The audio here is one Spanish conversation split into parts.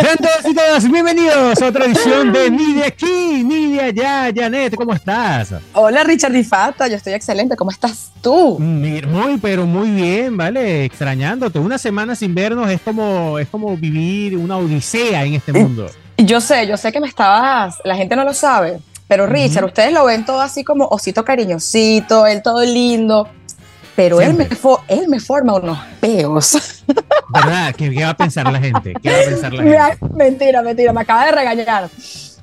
Sean todos y todas bienvenidos a otra edición de Ni de aquí, ni de allá. Janet, ¿cómo estás? Hola Richard Di Fata, yo estoy excelente. ¿Cómo estás tú? Muy, pero muy bien, ¿vale? Extrañándote. Una semana sin vernos es como, es como vivir una odisea en este mundo. Yo sé, yo sé que me estabas, la gente no lo sabe, pero Richard, ustedes lo ven todo así como osito cariñosito, él todo lindo pero él me, él me forma unos peos. ¿Verdad? ¿Qué, va a pensar la gente? ¿Qué va a pensar la gente? mentira, mentira, me acaba de regañar.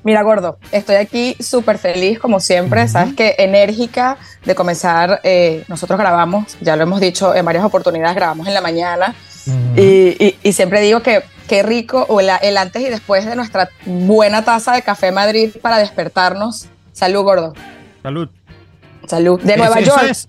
Mira, gordo, estoy aquí súper feliz, como siempre. Sabes que enérgica de comenzar. Eh, nosotros grabamos, ya lo hemos dicho en varias oportunidades, grabamos en la mañana. y, y, siempre digo que qué rico o el, el, antes y después de nuestra buena taza de café Madrid para despertarnos. Salud, gordo. Salud. Salud. De Nueva York. Eso es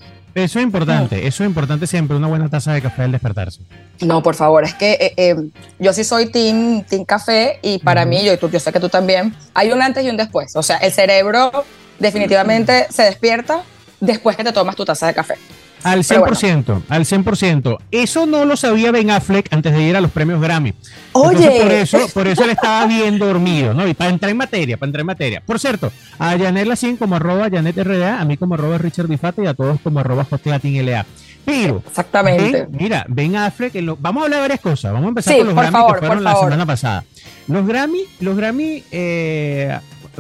importante, eso es importante siempre, una buena taza de café al despertarse. No, por favor, es que eh, eh, yo sí soy team, team café y para mí, yo, yo sé que tú también, hay un antes y un después. O sea, el cerebro definitivamente se despierta después que te tomas tu taza de café. Al 100%, al 100%. Eso no lo sabía Ben Affleck antes de ir a los premios Grammy. Oye. por eso, por eso él estaba bien dormido, ¿no? Y para entrar en materia, para entrar en materia. Por cierto, a Janet Lacien como arroba Janet RDA, a mí como arroba Richard Bifate y a todos como arroba LA. Pero, Exactamente. mira, Ben Affleck, vamos a hablar de varias cosas. Vamos a empezar con los Grammy que fueron la semana pasada. Los Grammy, los Grammy, eh,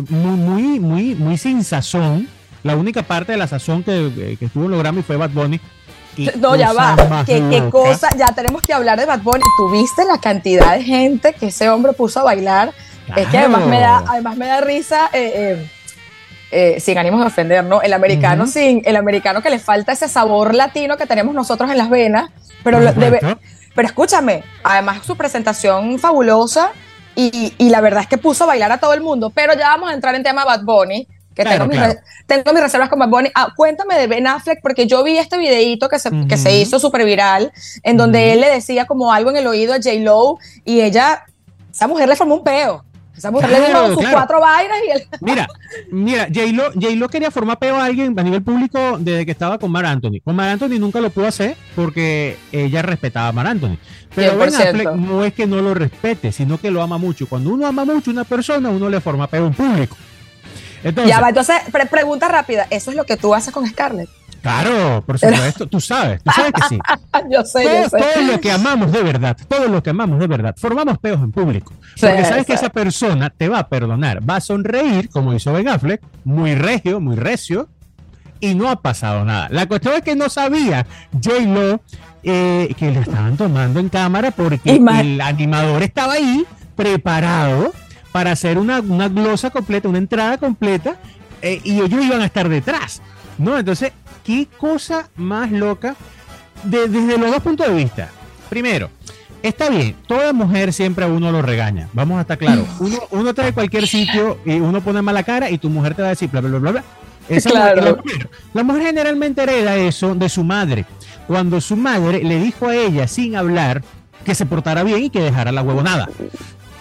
muy, muy, muy, muy sin sazón la única parte de la sazón que, que estuvo en los Grammy fue Bad Bunny. No, ya va. ¿Qué, cosa? Ya tenemos que hablar de Bad Bunny. ¿Tuviste la cantidad de gente que ese hombre puso a bailar? Es que además me da, además me da risa. Eh, eh, eh, sin ánimos de ofender, ¿no? El americano sin, el americano que le falta ese sabor latino que tenemos nosotros en las venas, pero debe, pero escúchame, además su presentación fabulosa y, y, la verdad es que puso a bailar a todo el mundo, pero ya vamos a entrar en tema Bad Bunny, tengo, Mis reservas con Bad Bunny. Ah, cuéntame de Ben Affleck, porque yo vi este videito que se, que se hizo súper viral, en donde él le decía como algo en el oído a J-Lo y ella, esa mujer le formó un peo. Esa mujer le dio sus cuatro vainas y él... Mira, mira, J-Lo, quería formar peo a alguien a nivel público desde que estaba con Mar Anthony. Con Mar Anthony nunca lo pudo hacer porque ella respetaba a Mar Anthony. Pero Ben Affleck no es que no lo respete, sino que lo ama mucho. Cuando uno ama mucho a una persona, uno le forma peo en público. Entonces, ya va, entonces, pregunta rápida, ¿eso es lo que tú haces con Scarlett? Claro, por supuesto, tú sabes, tú sabes que sí. yo sé, todo, yo sé. Todo lo que amamos de verdad, todo lo que amamos de verdad, formamos peos en público. Porque sabes que esa persona te va a perdonar, va a sonreír, como hizo Ben Affleck, muy regio, muy recio, y no ha pasado nada. La cuestión es que no sabía J-Lo eh, que le estaban tomando en cámara porque el animador estaba ahí preparado para hacer una, glosa completa, una entrada completa, eh, y ellos iban a estar detrás, ¿no? Entonces, qué cosa más loca desde los dos puntos de vista. Primero, está bien, toda mujer siempre a uno lo regaña, vamos a estar claros. Uno, uno trae cualquier sitio y uno pone mala cara y tu mujer te va a decir bla, bla, bla, bla. claro. la, mujer, generalmente hereda eso de su madre. Cuando su madre le dijo a ella sin hablar que se portara bien y que dejara la huevonada.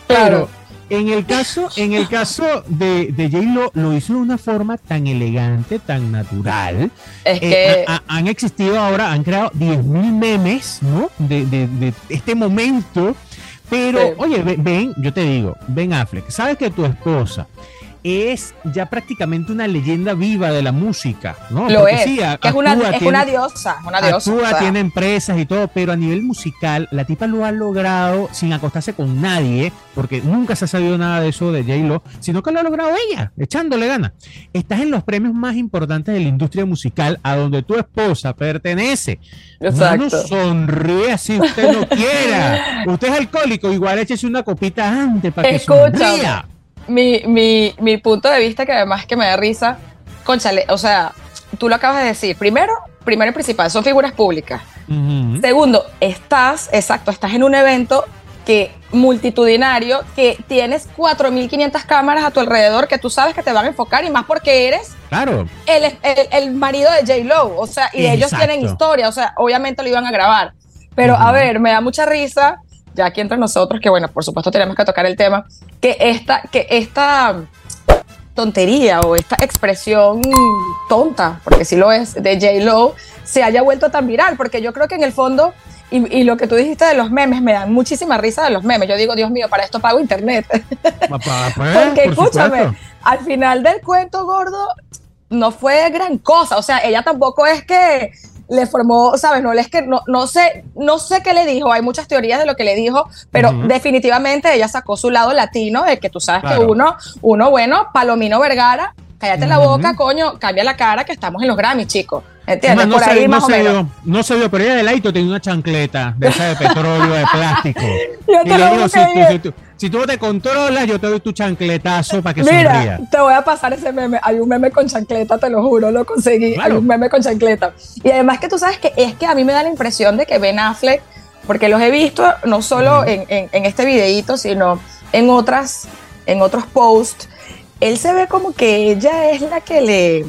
Claro. En el caso, en el caso de, de J-Lo, lo hizo de una forma tan elegante, tan natural. Es eh, han existido ahora, han creado 10.000 memes, ¿no? De, de, este momento. Pero, oye, ven, yo te digo, Ben Affleck, sabes que tu esposa es ya prácticamente una leyenda viva de la música, ¿no? Lo es, es, una, diosa, una diosa. tiene empresas y todo, pero a nivel musical, la tipa lo ha logrado sin acostarse con nadie, porque nunca se ha sabido nada de eso de J-Lo, sino que lo ha logrado ella, echándole ganas. Estás en los premios más importantes de la industria musical, a donde tu esposa pertenece. Exacto. No sonríe si usted no quiera. Usted es alcohólico, igual échese una copita antes para que sonría mi, mi, mi punto de vista, que además que me da risa, conchale, o sea, tú lo acabas de decir. Primero, primero y principal, son figuras públicas. Segundo, estás, exacto, estás en un evento que multitudinario, que tienes 4.500 cámaras a tu alrededor que tú sabes que te van a enfocar y más porque eres claro. el, el, marido de J-Lo, o sea, y ellos tienen historia, o sea, obviamente lo iban a grabar. Pero a ver, me da mucha risa ya aquí entre nosotros, que bueno, por supuesto tenemos que tocar el tema, que esta, que esta tontería o esta expresión tonta, porque sí lo es, de J. Lo, se haya vuelto tan viral, porque yo creo que en el fondo Y, lo que tú dijiste de los memes, me dan muchísima risa de los memes. Yo digo, Dios mío, para esto pago internet. Pues, Porque escúchame, al final del cuento gordo no fue gran cosa. O sea, ella tampoco es que le formó, ¿sabes? No, es que no, no, sé, no sé qué le dijo, hay muchas teorías de lo que le dijo, pero definitivamente ella sacó su lado latino, de que tú sabes que uno, uno, bueno, Palomino Vergara, cállate la boca, coño, cambia la cara que estamos en los Grammys, chicos. ¿Entiendes? no Por se, ahí más o menos. no se vio, pero ella de Laito tenía una chancleta de esa de petróleo, de plástico. Yo te lo digo, si, si tú te controlas, yo te doy tu chancletazo para que Mira, te voy a pasar ese meme. Hay un meme con chancleta, te lo juro, lo conseguí. Hay un meme con chancleta. Y además que tú sabes que es que a mí me da la impresión de que Ben Affleck, porque los he visto no solo en, en, este videíto, sino en otras, en otros posts, él se ve como que ella es la que le...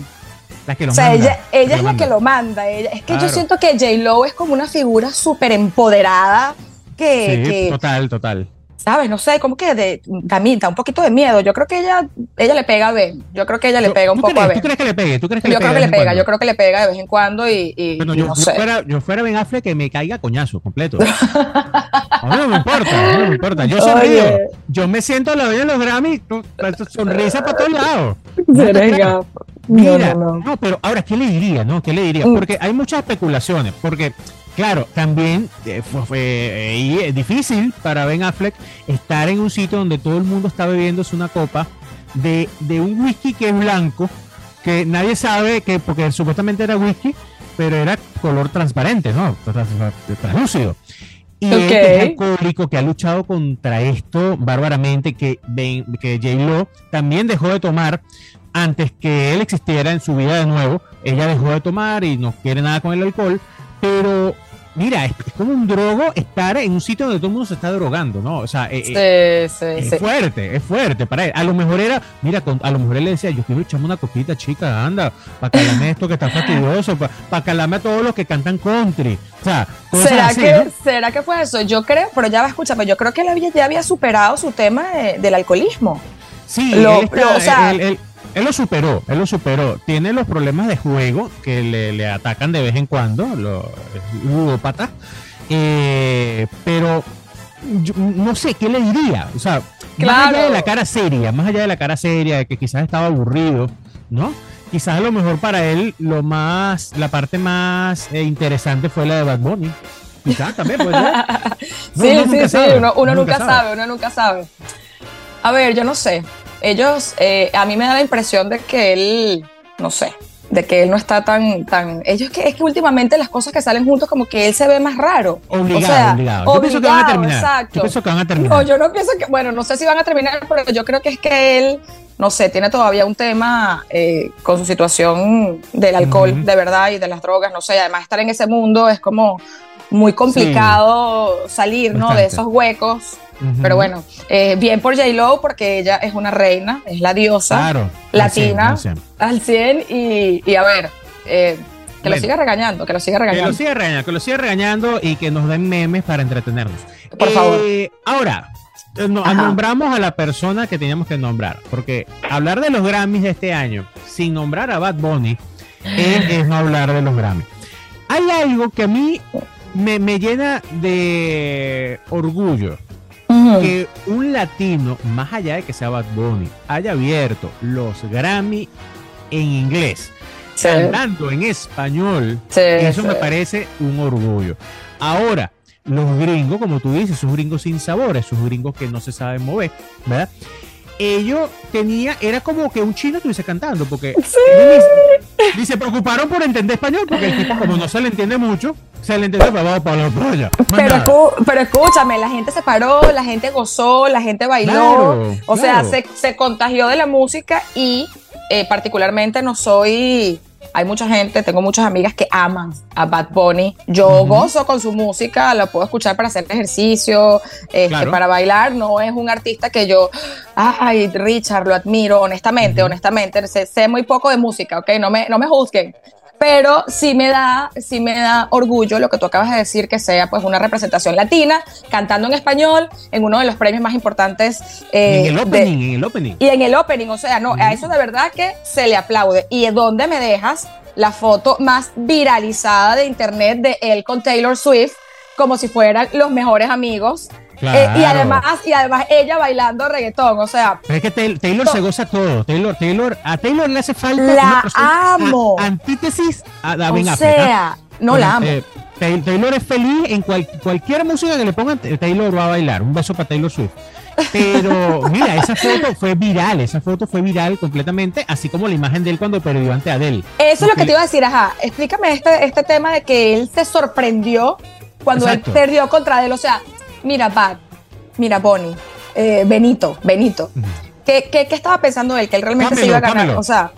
La que lo o sea, ella, ella es la que lo manda. Ella, es que yo siento que J. Lo es como una figura súper empoderada. Que, sí, total, total. ¿Sabes? No sé, como que de, da un poquito de miedo. Yo creo que ella, ella le pega a Ben. Yo creo que ella le pega un poco a Ben. ¿Tú crees que le pegue? ¿Tú crees que yo le creo que le pega, yo creo que le pega de vez en cuando y, y bueno, yo, no sé. Fuera, yo fuera Ben Affleck que me caiga coñazo completo. a mí no me importa, a mí no me importa. Yo sonrío. Yo me siento a la de los Grammy, sonrisa para todos lados. Mira, no, no, pero ahora, ¿qué le diría? No? ¿Qué le diría? Mm. Porque hay muchas especulaciones. Porque Claro, también eh, fue, eh, difícil para Ben Affleck estar en un sitio donde todo el mundo está bebiéndose una copa de, un whisky que es blanco, que nadie sabe que, porque supuestamente era whisky, pero era color transparente, ¿no? Translúcido. Y es alcohólico que ha luchado contra esto bárbaramente, que, ben, que J. Lo también dejó de tomar antes que él existiera en su vida de nuevo. Ella dejó de tomar y no quiere nada con el alcohol, pero mira, es, como un drogo estar en un sitio donde todo el mundo se está drogando, ¿no? O sea, eh, eh, es fuerte, es fuerte para él. A lo mejor era, mira, a lo mejor él le decía, yo quiero echarme una copita, chica, anda, para calarme esto que está fastidioso, para, para calarme a todos los que cantan country. O sea, ¿Será, que, ¿Será que fue eso? Yo creo, pero ya va, escúchame, yo creo que él ya había superado su tema del alcoholismo. Sí, lo, o sea, él lo superó, él lo superó. Tiene los problemas de juego que le, atacan de vez en cuando, los ludópatas. Eh, pero no sé, ¿qué le diría? O sea, más allá de la cara seria, más allá de la cara seria, de que quizás estaba aburrido, ¿no? Quizás a lo mejor para él lo más, la parte más eh, interesante fue la de Bad Bunny. Quizás también, pues. sí, sí, sí, uno, nunca, sabe, uno nunca sabe. A ver, yo no sé ellos, eh, a mí me da la impresión de que él, no sé, de que él no está tan, tan, ellos que es que últimamente las cosas que salen juntos como que él se ve más raro. Obligado, obligado. Yo pienso que van a terminar. Exacto. Yo pienso que van a terminar. No, yo no pienso que, bueno, no sé si van a terminar, pero yo creo que es que él, no sé, tiene todavía un tema eh, con su situación del alcohol, de verdad, y de las drogas, no sé, además estar en ese mundo es como muy complicado salir, ¿no? De esos huecos. Pero bueno, eh, bien por J-Lo porque ella es una reina, es la diosa latina al 100, y, a ver, eh, que lo siga regañando, que lo siga regañando. Que lo siga regañando, que lo siga regañando y que nos den memes para entretenernos. Por favor. Eh, ahora, nombramos a la persona que teníamos que nombrar, porque hablar de los Grammys de este año sin nombrar a Bad Bunny es, no hablar de los Grammys. Hay algo que a mí me, me llena de orgullo que un latino, más allá de que sea Bad Bunny, haya abierto los Grammy en inglés, cantando en español, eso me parece un orgullo. Ahora, los gringos, como tú dices, esos gringos sin sabor, esos gringos que no se saben mover, ¿verdad? Ellos tenía, era como que un chino estuviese cantando, porque sí. se preocuparon por entender español, porque el tipo, como no se le entiende mucho, se le entiende para, para la playa. Pero, pero, escúchame, la gente se paró, la gente gozó, la gente bailó, o sea, se, se, contagió de la música y eh, particularmente no soy hay mucha gente, tengo muchas amigas que aman a Bad Bunny. Yo gozo con su música, la puedo escuchar para hacer ejercicio, este, para bailar. No es un artista que yo, ay, Richard, lo admiro, honestamente, honestamente. Sé, muy poco de música, ¿ok? No me, no me juzguen pero sí me da, sí me da orgullo lo que tú acabas de decir, que sea pues una representación latina, cantando en español, en uno de los premios más importantes. Eh, en el opening, en el opening. Y en el opening, o sea, no, a eso de verdad que se le aplaude. ¿Y dónde me dejas la foto más viralizada de internet de él con Taylor Swift? como si fueran los mejores amigos. Eh, y además, y además ella bailando reggaetón, o sea. Pero es que Taylor, se goza todo. Taylor, Taylor, a Taylor le hace falta. La amo. antítesis a David O sea, no la amo. Eh, Taylor es feliz en cualquier música que le pongan, Taylor va a bailar. Un beso para Taylor Swift. Pero mira, esa foto fue viral, esa foto fue viral completamente, así como la imagen de él cuando perdió ante Adele. Eso es lo que te iba a decir, ajá. Explícame este, este tema de que él se sorprendió cuando él perdió contra Adele. O sea, mira, Pat, mira, Bonnie, eh, Benito, Benito. ¿Qué, qué, estaba pensando él? Que él realmente se iba a ganar. O sea,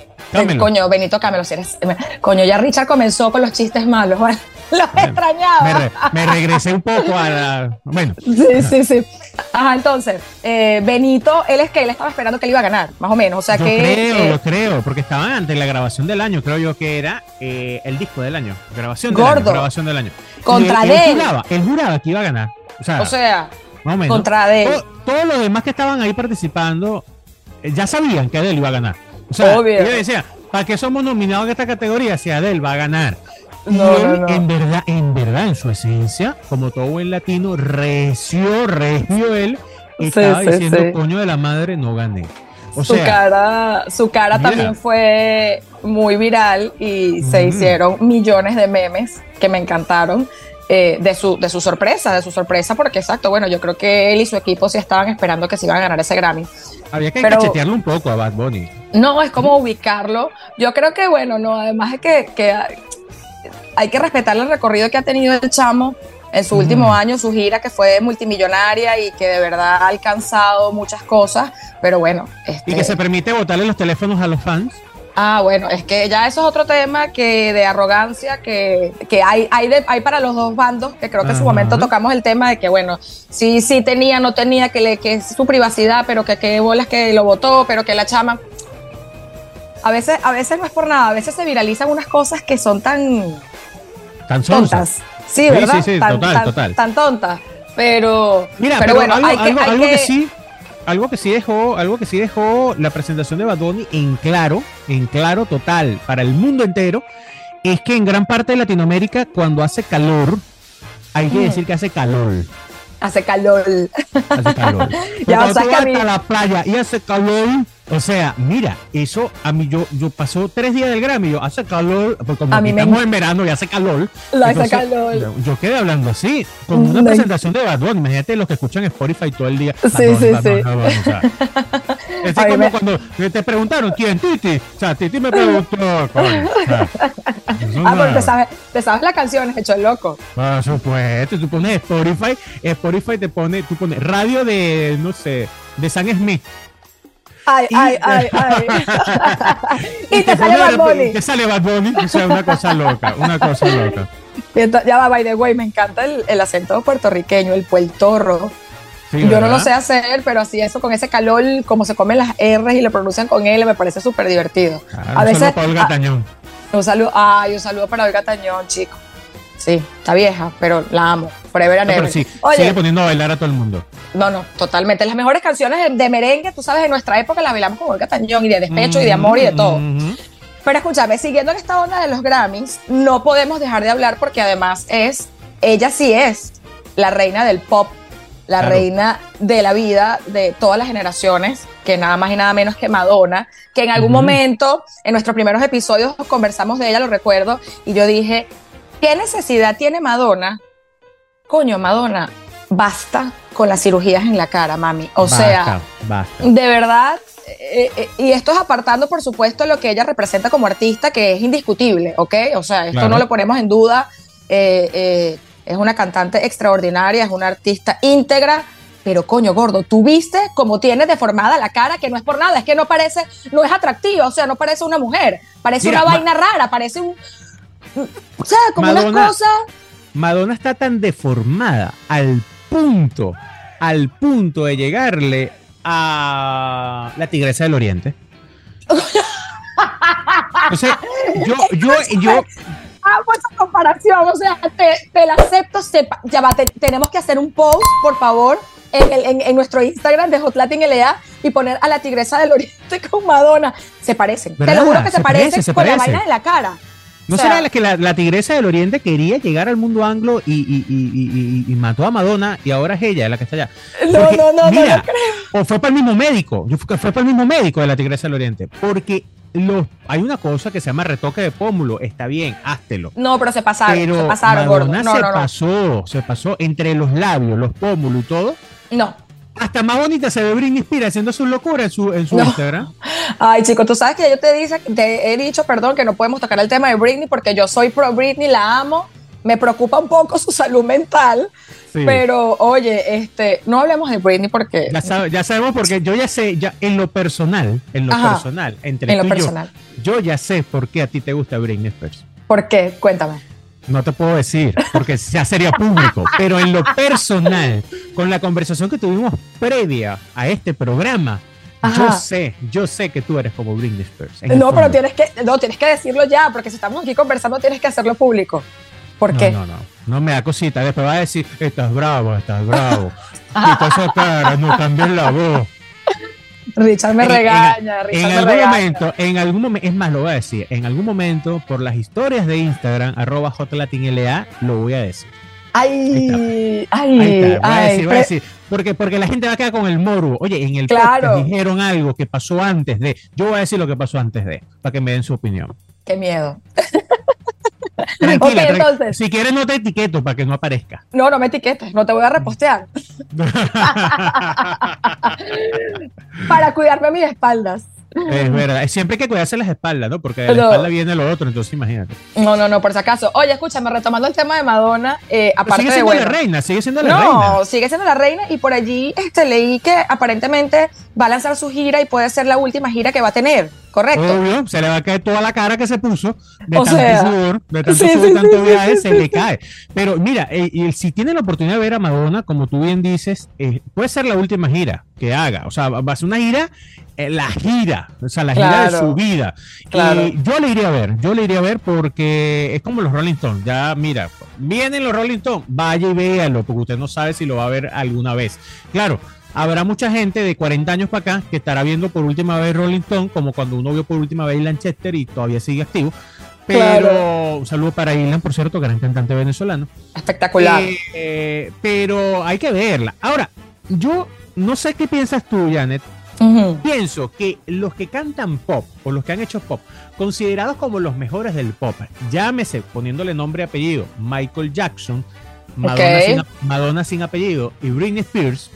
coño, Benito Camelo, si eres. Coño, ya Richard comenzó con los chistes malos. Los extrañaba. Me, regresé un poco a la. Bueno. Sí, sí, sí. Ajá, entonces, eh, Benito, él es que él estaba esperando que él iba a ganar, más o menos. O sea yo que. Creo, eh, lo creo, porque estaba antes la grabación del año, creo yo que era eh, el disco del año. Grabación del año. Grabación del año. Contra él, él, juraba, él juraba que iba a ganar. O sea, o sea más o menos. contra Adele. Todos los demás que estaban ahí participando ya sabían que Adele iba a ganar. O sea, Obvio. yo decía, ¿para qué somos nominados en esta categoría si Adele va a ganar? No, en verdad, en verdad, en su esencia, como todo buen latino, reció, regió él, estaba diciendo, coño de la madre, no gané. O su cara, su cara también fue muy viral y se hicieron millones de memes que me encantaron. Eh, de, su, de su sorpresa, de su sorpresa, porque exacto, bueno, yo creo que él y su equipo sí estaban esperando que se iban a ganar ese Grammy. Había que cachetearlo un poco a Bad Bunny. No, es como ubicarlo. Yo creo que, bueno, no, además es que, que hay que respetar el recorrido que ha tenido el chamo en su último año, su gira que fue multimillonaria y que de verdad ha alcanzado muchas cosas, pero bueno. y que este se permite botarle los teléfonos a los fans. Ah, bueno, es que ya eso es otro tema que de arrogancia que, hay, hay, hay para los dos bandos, que creo que en su momento tocamos el tema de que, bueno, sí, sí tenía, no tenía, que, le, que es su privacidad, pero que qué bolas que lo votó, pero que la chama a veces, a veces no es por nada, a veces se viralizan unas cosas que son tan, tan tontas. Sí, ¿verdad? Sí, sí, tan, total, total. Tan tontas. Pero, Mira, pero, bueno, algo, que, sí, algo que sí dejó, algo que sí dejó la presentación de Badoni en claro, en claro total para el mundo entero, es que en gran parte de Latinoamérica cuando hace calor, hay que decir que hace calor. Hace calor. Hace calor. ya, que a, mí... a la playa y hace calor, o sea, mira, eso a mí yo, yo pasó tres días del Grammy, yo hace calor, porque como a mí estamos en verano y hace calor. Lo hace calor. Yo, quedé hablando así, con una presentación de Bad Bunny, imagínate los que escuchan Spotify todo el día. Sí, sí, sí. es como cuando te preguntaron quién, Titi. O sea, Titi me preguntó. Coño, ah, porque te sabes, te sabes las canciones, hecho el loco. Por supuesto, tú pones Spotify, Spotify te pone, tú pones radio de, no sé, de San Smith. Ay, ay, ay, ay. y, te, sale Bad Bunny. Te sale Bad Bunny, o sea, una cosa loca, una cosa loca. Ya va, by the way, me encanta el, el acento puertorriqueño, el puertorro. Sí, Yo no lo sé hacer, pero así eso con ese calor, como se comen las R's y le pronuncian con L, me parece súper divertido. Ah, a un veces, saludo para Olga Tañón. un saludo, ay, un saludo para Olga Tañón, chico. Sí, está vieja, pero la amo. Forever and ever. Sí, sigue poniendo a bailar a todo el mundo. No, no, totalmente. Las mejores canciones de merengue, tú sabes, en nuestra época las bailamos con Olga Tañón y de despecho y de amor y de todo. Pero escúchame, siguiendo en esta onda de los Grammys, no podemos dejar de hablar porque además es, ella sí es la reina del pop, la reina de la vida de todas las generaciones, que nada más y nada menos que Madonna, que en algún momento, en nuestros primeros episodios, conversamos de ella, lo recuerdo, y yo dije, ¿Qué necesidad tiene Madonna? Coño, Madonna, basta con las cirugías en la cara, mami. O sea, de verdad, eh, eh, y esto es apartando, por supuesto, lo que ella representa como artista, que es indiscutible, ¿ok? O sea, esto no lo ponemos en duda. Eh, es una cantante extraordinaria, es una artista íntegra, pero coño, gordo, tú viste cómo tiene deformada la cara, que no es por nada, es que no parece, no es atractiva, o sea, no parece una mujer, parece una vaina rara, parece un, o sea, como Madonna, una cosa. Madonna está tan deformada al punto, al punto de llegarle a la Tigresa del Oriente. o sea, yo, yo, yo. Hago esa comparación, o sea, te, te la acepto. ya va, tenemos que hacer un post, por favor, en, en, nuestro Instagram de Hot Latin LA y poner a la Tigresa del Oriente con Madonna. Se parecen. Te lo juro que se, parecen con la vaina de la cara. ¿No será la que la, tigresa del oriente quería llegar al mundo anglo y, mató a Madonna y ahora es ella la que está allá? no, no, no, no, creo. O fue para el mismo médico, fue para el mismo médico de la tigresa del oriente. Porque los, hay una cosa que se llama retoque de pómulo, está bien, háztelo. No, pero se pasaron, pero se pasaron, Madonna se pasó, se pasó entre los labios, los pómulos y todo. No. Hasta más bonita se ve Britney Spears haciendo su locura en su, en su Instagram. Ay, chicos, tú sabes que yo te, dice, te he dicho, perdón, que no podemos tocar el tema de Britney porque yo soy pro Britney, la amo. Me preocupa un poco su salud mental. Pero, oye, este, no hablemos de Britney porque. Ya, sabemos porque yo ya sé, ya en lo personal, en lo personal, entre en lo personal. Yo, yo ya sé por qué a ti te gusta Britney Spears. ¿Por qué? Cuéntame. No te puedo decir, porque ya sería público, pero en lo personal, con la conversación que tuvimos previa a este programa, yo sé, yo sé que tú eres como Britney Spears. No, pero tienes que, no, tienes que decirlo ya, porque si estamos aquí conversando tienes que hacerlo público. ¿Por qué? No, no, no, no me da cosita. Después va a decir, estás bravo, estás bravo. Quita esa cara, no cambies la voz. Richard me regaña. En, en algún momento, en algún momento, es más, lo voy a decir, en algún momento, por las historias de Instagram, arroba jlatinla, lo voy a decir. Ay, ay, ay. Voy a decir, Porque, porque la gente va a quedar con el morbo. Oye, en el claro. dijeron algo que pasó antes de. Yo voy a decir lo que pasó antes de, para que me den su opinión. Qué miedo. Tranquila, entonces. si quieres no te etiqueto para que no aparezca. No, no me etiquetes, no te voy a repostear. para cuidarme mis espaldas. Es verdad, siempre hay que cuidarse las espaldas, ¿no? Porque de la espalda viene lo otro, entonces imagínate. No, no, no, por si acaso. Oye, escúchame, retomando el tema de Madonna, eh, aparte sigue siendo la reina, sigue siendo la reina. No, sigue siendo la reina y por allí este, leí que aparentemente va a lanzar su gira y puede ser la última gira que va a tener, ¿correcto? Obvio, se le va a caer toda la cara que se puso de tanto sudor, de tanto sudor, tanto viaje, se le cae. Pero mira, eh, si tiene la oportunidad de ver a Madonna, como tú bien dices, eh, puede ser la última gira que haga. O sea, va a ser una gira eh, la gira, o sea, la gira de su vida. yo le iría a ver, yo le iría a ver porque es como los Rolling Stones. Ya, mira, vienen los Rolling Stones, vaya y véalo, porque usted no sabe si lo va a ver alguna vez. Claro, habrá mucha gente de 40 años para acá que estará viendo por última vez Rolling Stone, como cuando uno vio por última vez Lanchester y todavía sigue activo. Pero un saludo para Ilan, por cierto, gran cantante venezolano. Espectacular. Eh, eh, pero hay que verla. Ahora, yo no sé qué piensas tú, Janet, Pienso que los que cantan pop o los que han hecho pop, considerados como los mejores del pop, llámese poniéndole nombre y apellido, Michael Jackson, Madonna, sin, apellido y Britney Spears,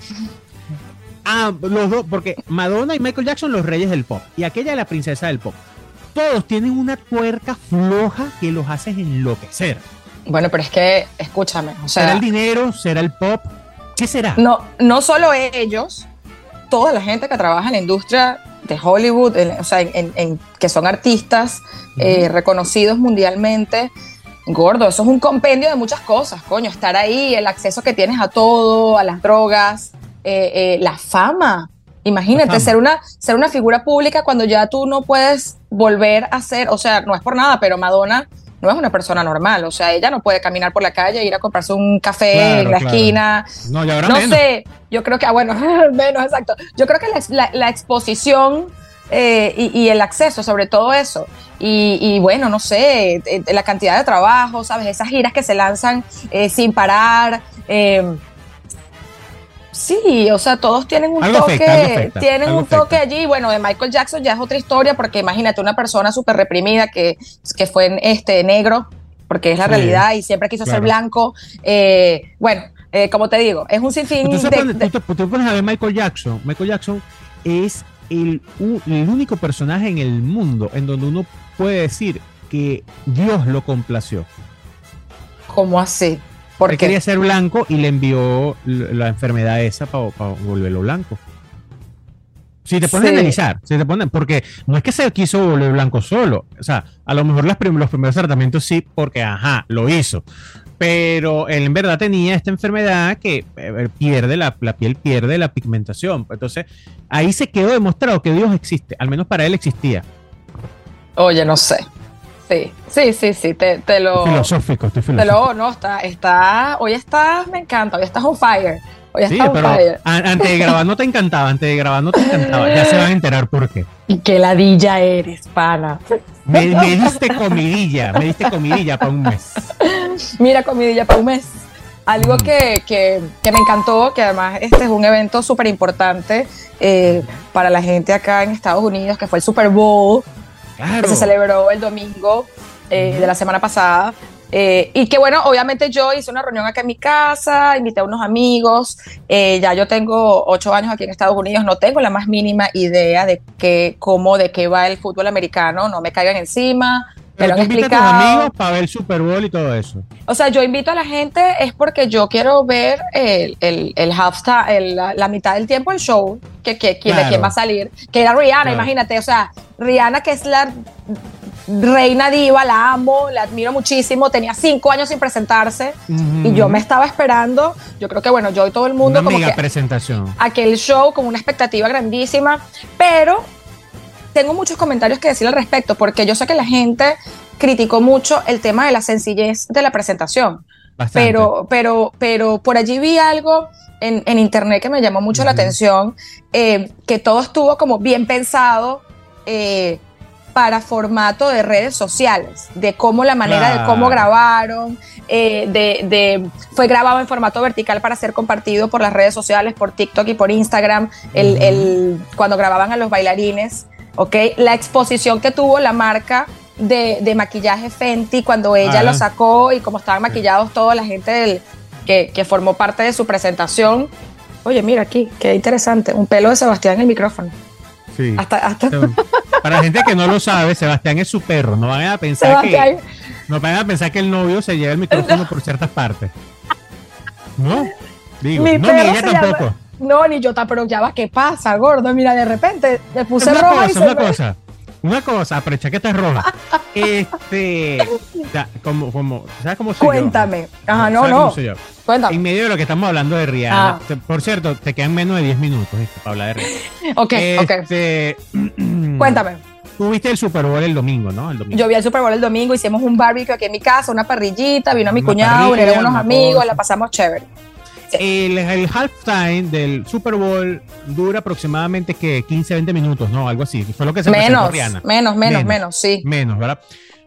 ah, los dos, porque Madonna y Michael Jackson los reyes del pop y aquella la princesa del pop. Todos tienen una tuerca floja que los hace enloquecer. Bueno, pero es que, escúchame, o sea, ¿será el dinero? ¿Será el pop? ¿Qué será? No, no solo ellos, toda la gente que trabaja en la industria de Hollywood, o sea, en, que son artistas eh, reconocidos mundialmente. Gordo, eso es un compendio de muchas cosas, coño, estar ahí, el acceso que tienes a todo, a las drogas, eh, eh, la fama. Imagínate ser una, ser una figura pública cuando ya tú no puedes volver a ser, o sea, no es por nada, pero Madonna no es una persona normal. O sea, ella no puede caminar por la calle e ir a comprarse un café en la esquina. No, ya No sé, yo creo que, ah, bueno, menos, exacto. Yo creo que la, exposición eh, y, el acceso, sobre todo eso. Y, bueno, no sé, eh, la cantidad de trabajo, ¿sabes? Esas giras que se lanzan eh, sin parar. Sí, o sea, todos tienen un toque, tienen un toque allí. Bueno, de Michael Jackson ya es otra historia, porque imagínate una persona súper reprimida que, que fue en este negro, porque es la realidad y siempre quiso ser blanco. Eh, bueno, eh, como te digo, es un sinfín. Tú, tú, pones a ver Michael Jackson. Michael Jackson es el, el único personaje en el mundo en donde uno puede decir que Dios lo complació. ¿Cómo así? Porque quería ser blanco y le envió la enfermedad esa para volverlo blanco. Si te pones a analizar, si te ponen, porque no es que se quiso volver blanco solo, o sea, a lo mejor los primeros tratamientos sí, porque ajá, lo hizo, pero él en verdad tenía esta enfermedad que eh, pierde la, la, piel, pierde la pigmentación. Entonces, ahí se quedó demostrado que Dios existe, al menos para él existía. Oye, no sé. Sí, sí, sí, sí, te, lo... filosófico, estoy filosófico. Te lo, no, está, está, hoy estás, me encanta, hoy estás on fire. sí, pero antes de grabar no te encantaba, antes de grabar no te encantaba. Ya se van a enterar por qué. Y qué ladilla eres, pana. Me, diste comidilla, me diste comidilla para un mes. Mira, comidilla para un mes. Algo mm. que, que, que, me encantó, que además este es un evento súper importante eh, para la gente acá en Estados Unidos, que fue el Super Bowl, que se celebró el domingo eh, de la semana pasada. Eh, y que bueno, obviamente yo hice una reunión acá en mi casa, invité a unos amigos, eh, ya yo tengo ocho años aquí en Estados Unidos, no tengo la más mínima idea de qué, cómo, de qué va el fútbol americano, no me caigan encima. Pero han explicado. A amigos para ver el Super Bowl y todo eso. O sea, yo invito a la gente es porque yo quiero ver el, el, el halftime, la, mitad del tiempo el show, que, que, de quién va a salir, que era Rihanna, imagínate, o sea, Rihanna que es la reina diva, la amo, la admiro muchísimo, tenía cinco años sin presentarse y yo me estaba esperando, yo creo que bueno, yo y todo el mundo una como presentación. Aquel show con una expectativa grandísima, pero tengo muchos comentarios que decir al respecto porque yo sé que la gente criticó mucho el tema de la sencillez de la presentación. Pero, pero, pero por allí vi algo en, internet que me llamó mucho la atención, eh, que todo estuvo como bien pensado, eh, para formato de redes sociales, de cómo la manera de cómo grabaron, eh, de, fue grabado en formato vertical para ser compartido por las redes sociales, por TikTok y por Instagram, el, cuando grababan a los bailarines, ¿ok? La exposición que tuvo la marca de, maquillaje Fenty cuando ella lo sacó y como estaban maquillados toda la gente del, que, que formó parte de su presentación. Oye, mira aquí, qué interesante, un pelo de Sebastián en el micrófono. Sí. Para la gente que no lo sabe, Sebastián es su perro. No van a pensar que no van a pensar que el novio se lleva el micrófono por ciertas partes. ¿No? Digo, no, ni ella tampoco. No, ni yo tampoco. Ya va, ¿qué pasa, gordo? Mira, de repente me puse roja cosa, una cosa. Una cosa, pero chaqueta roja. Este, como, como, ¿sabes cómo soy Cuéntame. Ajá, no, no. En medio de lo que estamos hablando de Rihanna. Ah. Por cierto, te quedan menos de 10 minutos para hablar de Rihanna. ok, este, Cuéntame. Tú viste el Super Bowl el domingo, ¿no? El domingo. Yo vi el Super Bowl el domingo, hicimos un barbecue aquí en mi casa, una parrillita, vino mi cuñado, vinieron unos amigos, la pasamos chévere. El, el, halftime del Super Bowl dura aproximadamente que 15, 20 minutos, ¿no? Algo así. Fue lo que se menos, Rihanna. Menos, menos, menos, sí. Menos, ¿verdad?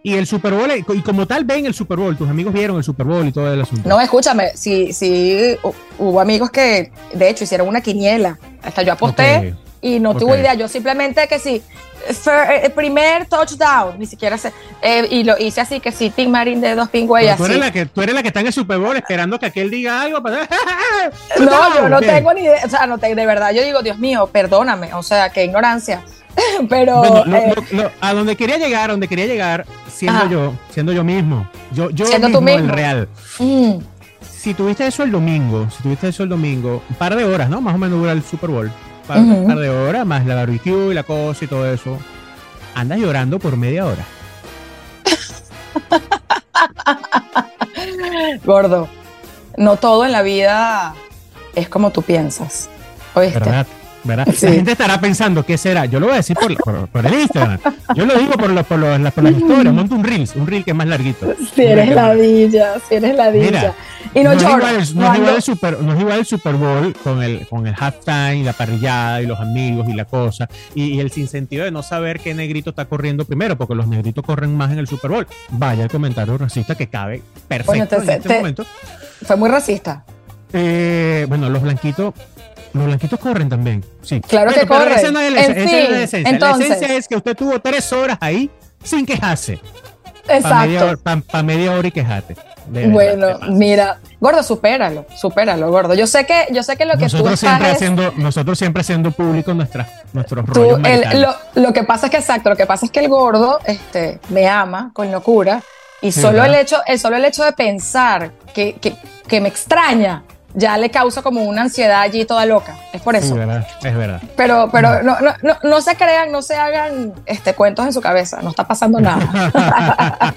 Y el Super Bowl, y como tal ven el Super Bowl, tus amigos vieron el Super Bowl y todo el asunto. No, escúchame, sí, sí, hubo amigos que de hecho hicieron una quiniela. Hasta yo aposté y no tuve idea. Yo simplemente que sí, el eh, primer touchdown, ni siquiera sé. Eh, y lo hice así, que sí, Tim Marín de dos pingües. Tú eres, la que, tú eres la que está en el Super Bowl esperando que aquel diga algo. Para... no, yo no tengo ni idea. O sea, no te, de verdad, yo digo, Dios mío, perdóname. O sea, qué ignorancia. Pero. Eh, a donde quería llegar, a donde quería llegar, siendo yo, siendo yo mismo. Yo, yo siendo mismo, tú mismo. el real. Mm. Si tuviste eso el domingo, si tuviste eso el domingo, un par de horas, ¿no? Más o menos dura el Super Bowl un par de horas, más la barbecue y la cosa y todo eso, andas llorando por media hora. Gordo, no todo en la vida es como tú piensas. ¿Oíste? ¿Verdad? La gente estará pensando, ¿qué será? Yo lo voy a decir por, el Instagram. Yo lo digo por, por, las historias. Monto un Reels, un Reel que es más larguito. Si eres ladilla, si eres ladilla. y no, no, es igual, el, no, no es igual el Super Bowl con el, con el halftime, la parrillada y los amigos y la cosa. Y, el sinsentido de no saber qué negrito está corriendo primero, porque los negritos corren más en el Super Bowl. Vaya el comentario racista que cabe perfecto en este momento. Fue muy racista. Eh, bueno, los blanquitos los blanquitos corren también, sí. Claro que corren. Esa no es la, esencia. Entonces, la esencia es que usted tuvo tres horas ahí sin quejarse. Exacto. Para media, hora y quejate. bueno, mira, gordo, supéralo, supéralo, gordo. Yo sé que, yo sé que lo que nosotros tú siempre haciendo, nosotros siempre haciendo público nuestras, nuestros rollos lo, lo, que pasa es que exacto, lo que pasa es que el gordo, este, me ama con locura y solo el hecho, el solo el hecho de pensar que, que, que me extraña ya le causa como una ansiedad allí toda loca. Es por eso. Es verdad, es verdad. Pero, pero no, no, no, no, se crean, no se hagan este, cuentos en su cabeza, no está pasando nada.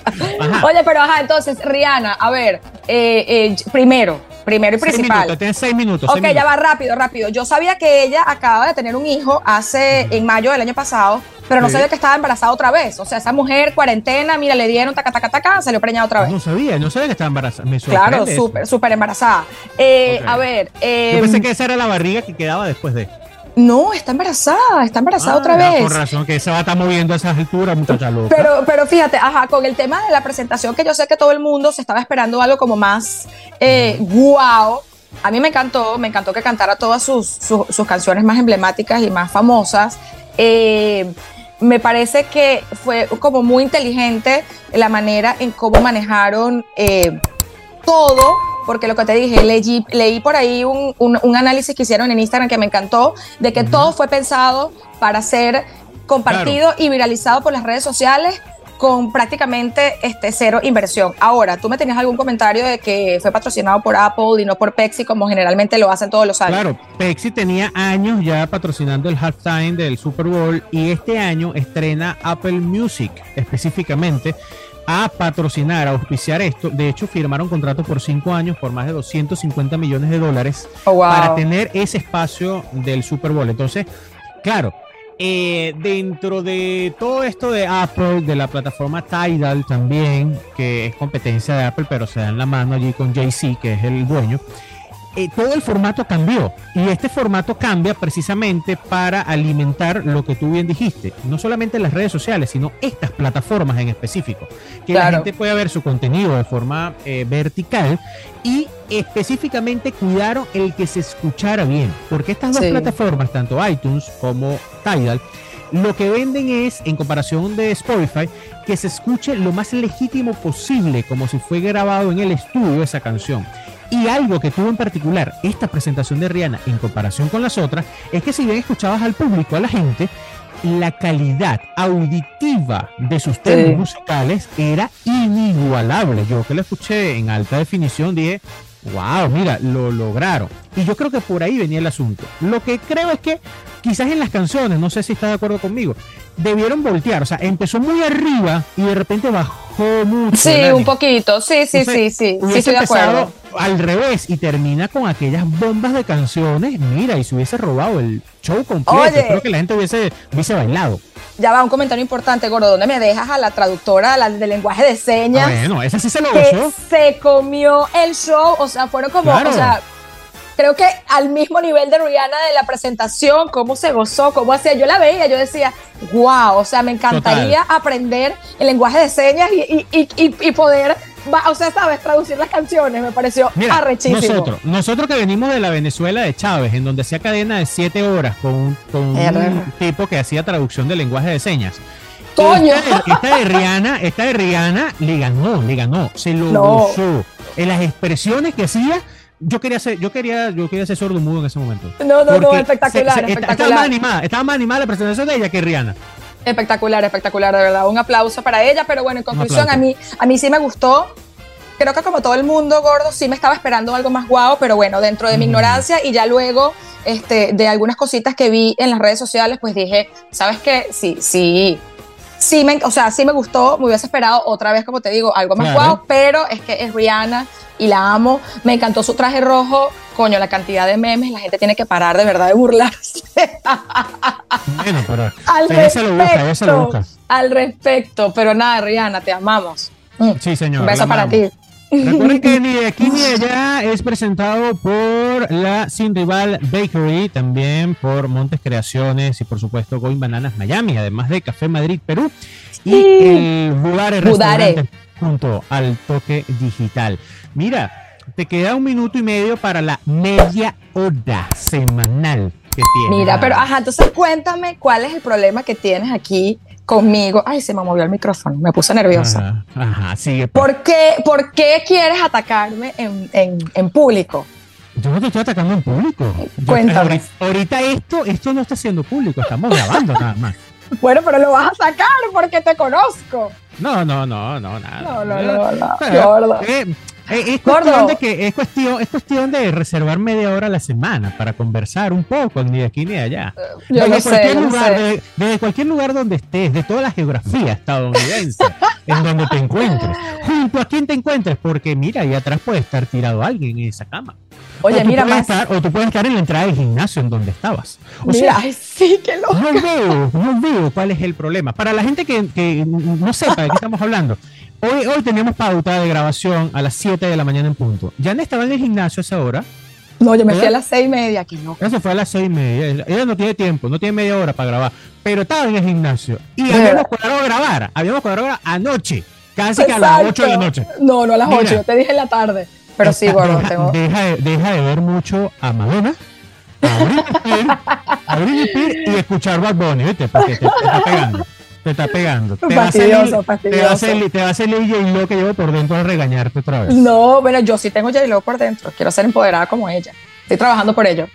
Oye, pero ajá, entonces, Rihanna, a ver, eh, eh, primero, primero y principal. Minutos, tienes seis minutos. Ok, ya va rápido, rápido. Yo sabía que ella acaba de tener un hijo hace, en mayo del año pasado, pero no sabía que estaba embarazada otra vez. O sea, esa mujer, cuarentena, mira, le dieron taca, taca, taca, salió preñada otra vez. No sabía, no sabía que estaba embarazada. Me claro, súper, súper embarazada. Eh, A ver. Eh, Yo pensé que esa era la barriga que quedaba después de. No, está embarazada, está embarazada otra ah, vez. Por razón que se va a estar moviendo a esas alturas, muchacha loca. Pero, pero fíjate, ajá, con el tema de la presentación, que yo sé que todo el mundo se estaba esperando algo como más eh, wow. A mí me encantó, me encantó que cantara todas sus, sus, canciones más emblemáticas y más famosas. Eh, me parece que fue como muy inteligente la manera en cómo manejaron eh, todo porque lo que te dije, leí, leí por ahí un, un, análisis que hicieron en Instagram que me encantó, de que todo fue pensado para ser compartido y viralizado por las redes sociales con prácticamente este cero inversión. Ahora, tú me tenías algún comentario de que fue patrocinado por Apple y no por Pepsi como generalmente lo hacen todos los años. Claro, Pepsi tenía años ya patrocinando el halftime del Super Bowl y este año estrena Apple Music específicamente a patrocinar, a auspiciar esto. De hecho, firmaron contrato por cinco años por más de 250 millones de dólares oh, para tener ese espacio del Super Bowl. Entonces, claro, eh, dentro de todo esto de Apple, de la plataforma Tidal también, que es competencia de Apple, pero se da en la mano allí con JC, que es el dueño. Eh, todo el formato cambió. Y este formato cambia precisamente para alimentar lo que tú bien dijiste, no solamente las redes sociales, sino estas plataformas en específico, que la gente pueda ver su contenido de forma eh, vertical y específicamente cuidaron el que se escuchara bien, porque estas dos plataformas, tanto iTunes como Tidal, lo que venden es, en comparación de Spotify, que se escuche lo más legítimo posible, como si fue grabado en el estudio esa canción. Y algo que tuvo en particular esta presentación de Rihanna en comparación con las otras es que si bien escuchabas al público, a la gente, la calidad auditiva de sus temas musicales era inigualable. Yo que la escuché en alta definición dije, wow, mira, lo lograron. Y yo creo que por ahí venía el asunto. Lo que creo es que quizás en las canciones, no sé si está de acuerdo conmigo, debieron voltear. O sea, empezó muy arriba y de repente bajó mucho. Sí, un poquito. Sí, sí, sí, sí. Sí, estoy de acuerdo. Al revés y termina con aquellas bombas de canciones. Mira, y se hubiese robado el show completo. Creo que la gente hubiese, hubiese bailado. Ya va un comentario importante, Gordo. ¿Dónde me dejas a la traductora la, del lenguaje de señas? Bueno, esa sí se lo gozó. se comió el show. O sea, fueron como. O sea, creo que al mismo nivel de Rihanna de la presentación, cómo se gozó, cómo hacía. Yo la veía, yo decía, wow, o sea, me encantaría aprender el lenguaje de señas y, y, y, y poder o sea, sabes, traducir las canciones, me pareció arrechísimo. Nosotros, nosotros que venimos de la Venezuela de Chávez, en donde hacía cadena de siete horas con, con un tipo que hacía traducción de lenguaje de señas. ¡Coño! Esta, de Rihanna, esta de Rihanna le ganó, le ganó, se lo gozó. En las expresiones que hacía, yo quería ser, yo quería, yo quería ser sordo mudo en ese momento. No, no, no, espectacular, espectacular. Estaba más animada, estaba más animada la presentación de ella que Rihanna. Espectacular, espectacular, de verdad. Un aplauso para ella, pero bueno, en conclusión, a mí, a mí sí me gustó. Creo que como todo el mundo, gordo, sí me estaba esperando algo más guau, pero bueno, dentro de mi ignorancia y ya luego este, de algunas cositas que vi en las redes sociales, pues dije, ¿sabes qué? Sí, sí, sí me, o sea, sí me gustó, me hubiese esperado otra vez, como te digo, algo más guau, pero es que es Rihanna y la amo. Me encantó su traje rojo. Coño, la cantidad de memes, la gente tiene que parar de verdad de burlarse. Bueno, pero al respecto, Al respecto, pero nada, Rihanna, te amamos. Mm. Sí, señor. Un beso para ti. Recuerden que ni de aquí ni de allá es presentado por la Sin Rival Bakery, también por Montes Creaciones y por supuesto Going Bananas Miami, además de Café Madrid Perú y el Budare Restaurante junto al toque digital. Mira, te queda un minuto y medio para la media hora semanal que tienes. Mira, pero ajá, entonces cuéntame cuál es el problema que tienes aquí conmigo. Ay, se me movió el micrófono, me puse nerviosa. Ajá, sigue. Pues. ¿Por qué, ¿Por qué quieres atacarme en, en, en público? Yo no te estoy atacando en público. Cuéntame. ahorita, esto, esto no está siendo público, estamos grabando nada más. Bueno, pero lo vas a sacar porque te conozco. No, no, no, no, nada. No, no, no, no. no. Eh, Es, cuestión de que es cuestión, es cuestión de reservar media hora a la semana para conversar un poco, ni de aquí ni de allá. Yo desde, cualquier lugar, Desde, cualquier lugar donde estés, de toda la geografía estadounidense, en donde te encuentres, junto a quien te encuentres, porque mira, ahí atrás puede estar tirado alguien en esa cama. Oye, mira más. o tú puedes estar en la entrada del gimnasio en donde estabas. O mira, ay, sí, qué loco. No veo, no veo cuál es el problema. Para la gente que, que no sepa de qué estamos hablando, hoy, hoy teníamos pauta de grabación a las 7 de la mañana en punto. Ya no estaba en el gimnasio a esa hora. No, yo me fui a las seis y media aquí, no. Ella se fue a las seis y media. Ella no tiene tiempo, no tiene media hora para grabar. Pero estaba en el gimnasio. Y habíamos cuadrado grabar. Habíamos cuadrado grabar anoche. Casi que a las 8 de la noche. No, no a las 8, yo te dije en la tarde. Pero sí, gordo, deja, tengo... deja, de, deja, de ver mucho a Madonna, a Britney Spears, y escuchar Bad Bunny, ¿viste? Porque te, te está pegando. Te está pegando. Te va, a salir, te va a salir, te va a salir J-Lo que llevo por dentro a regañarte otra vez. No, bueno, yo sí tengo J-Lo por dentro. Quiero ser empoderada como ella. Estoy trabajando por ello.